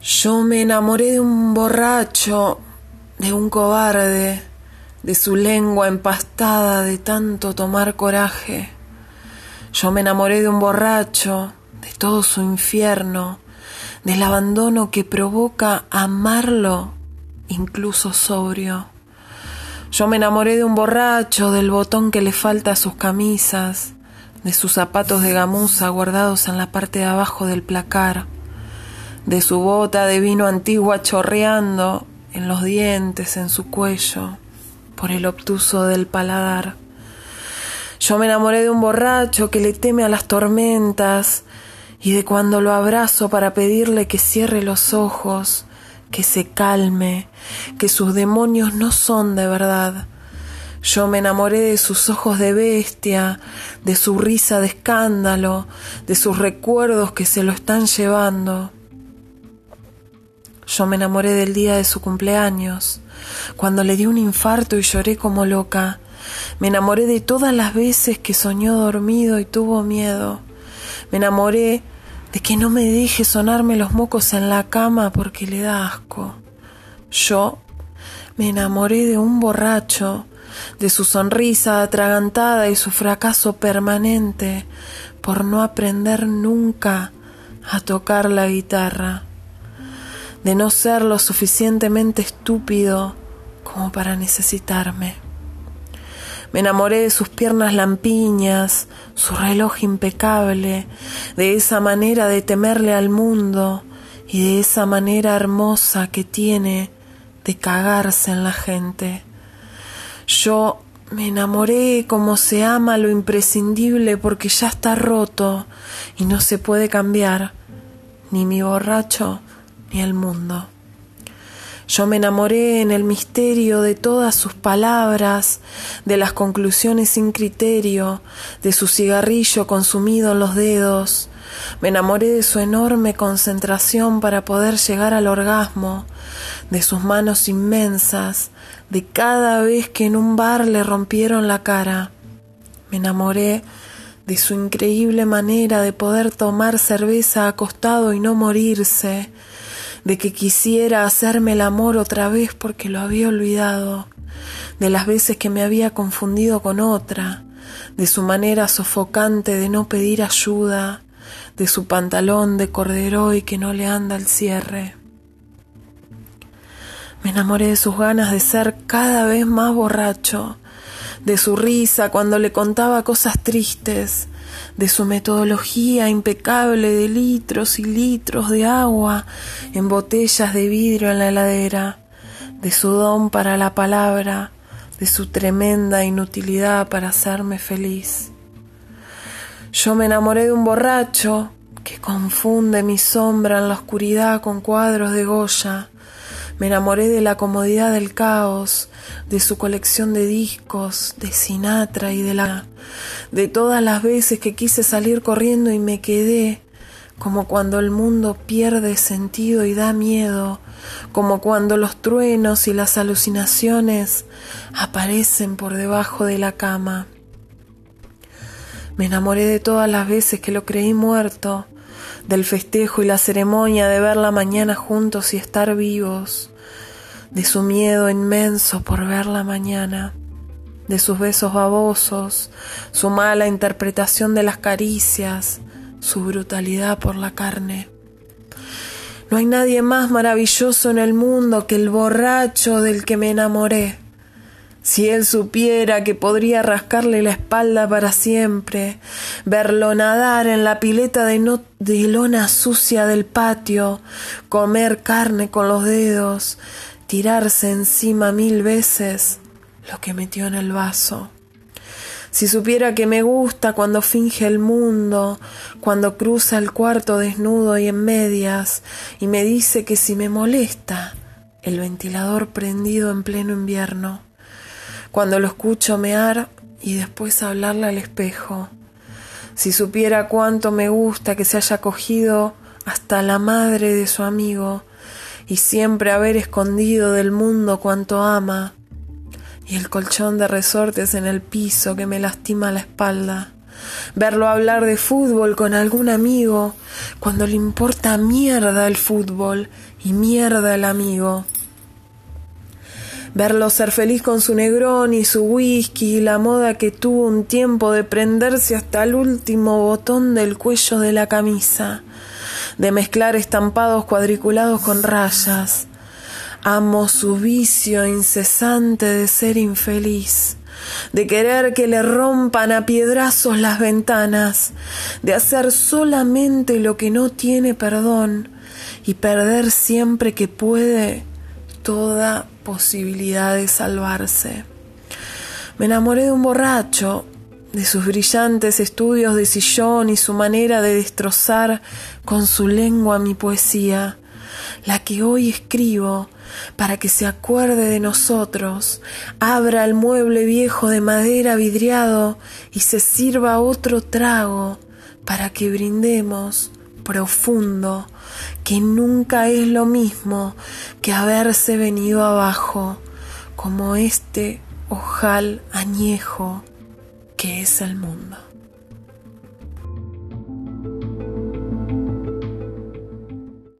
Yo me enamoré de un borracho, de un cobarde, de su lengua empastada de tanto tomar coraje. Yo me enamoré de un borracho, de todo su infierno, del abandono que provoca amarlo incluso sobrio. Yo me enamoré de un borracho, del botón que le falta a sus camisas, de sus zapatos de gamuza guardados en la parte de abajo del placar de su bota de vino antigua chorreando en los dientes, en su cuello, por el obtuso del paladar. Yo me enamoré de un borracho que le teme a las tormentas y de cuando lo abrazo para pedirle que cierre los ojos, que se calme, que sus demonios no son de verdad. Yo me enamoré de sus ojos de bestia, de su risa de escándalo, de sus recuerdos que se lo están llevando. Yo me enamoré del día de su cumpleaños, cuando le di un infarto y lloré como loca. Me enamoré de todas las veces que soñó dormido y tuvo miedo. Me enamoré de que no me deje sonarme los mocos en la cama porque le da asco. Yo me enamoré de un borracho, de su sonrisa atragantada y su fracaso permanente por no aprender nunca a tocar la guitarra de no ser lo suficientemente estúpido como para necesitarme. Me enamoré de sus piernas lampiñas, su reloj impecable, de esa manera de temerle al mundo y de esa manera hermosa que tiene de cagarse en la gente. Yo me enamoré como se ama lo imprescindible porque ya está roto y no se puede cambiar, ni mi borracho ni el mundo. Yo me enamoré en el misterio de todas sus palabras, de las conclusiones sin criterio, de su cigarrillo consumido en los dedos. Me enamoré de su enorme concentración para poder llegar al orgasmo, de sus manos inmensas, de cada vez que en un bar le rompieron la cara. Me enamoré de su increíble manera de poder tomar cerveza acostado y no morirse, de que quisiera hacerme el amor otra vez porque lo había olvidado, de las veces que me había confundido con otra, de su manera sofocante de no pedir ayuda, de su pantalón de corderoy que no le anda al cierre. Me enamoré de sus ganas de ser cada vez más borracho, de su risa cuando le contaba cosas tristes, de su metodología impecable de litros y litros de agua en botellas de vidrio en la heladera, de su don para la palabra, de su tremenda inutilidad para hacerme feliz. Yo me enamoré de un borracho que confunde mi sombra en la oscuridad con cuadros de Goya, me enamoré de la comodidad del caos, de su colección de discos, de Sinatra y de la de todas las veces que quise salir corriendo y me quedé, como cuando el mundo pierde sentido y da miedo, como cuando los truenos y las alucinaciones aparecen por debajo de la cama. Me enamoré de todas las veces que lo creí muerto, del festejo y la ceremonia de ver la mañana juntos y estar vivos, de su miedo inmenso por ver la mañana, de sus besos babosos, su mala interpretación de las caricias, su brutalidad por la carne. No hay nadie más maravilloso en el mundo que el borracho del que me enamoré si él supiera que podría rascarle la espalda para siempre, verlo nadar en la pileta de, lona sucia del patio, comer carne con los dedos, tirarse encima mil veces lo que metió en el vaso. Si supiera que me gusta cuando finge el mundo, cuando cruza el cuarto desnudo y en medias, y me dice que si me molesta el ventilador prendido en pleno invierno, cuando lo escucho mear y después hablarle al espejo. Si supiera cuánto me gusta que se haya cogido hasta la madre de su amigo y siempre haber escondido del mundo cuanto ama, y el colchón de resortes en el piso que me lastima la espalda, verlo hablar de fútbol con algún amigo, cuando le importa mierda el fútbol y mierda el amigo. Verlo ser feliz con su negrón y su whisky la moda que tuvo un tiempo de prenderse hasta el último botón del cuello de la camisa, de mezclar estampados cuadriculados con rayas. Amo su vicio incesante de ser infeliz. De querer que le rompan a piedrazos las ventanas, de hacer solamente lo que no tiene perdón. Y perder siempre que puede toda posibilidad de salvarse. Me enamoré de un borracho, de sus brillantes estudios de sillón y su manera de destrozar con su lengua mi poesía, la que hoy escribo para que se acuerde de nosotros, abra el mueble viejo de madera vidriado y se sirva otro trago para que brindemos profundo, que nunca es lo mismo que haberse venido abajo, como este ojal añejo que es el mundo.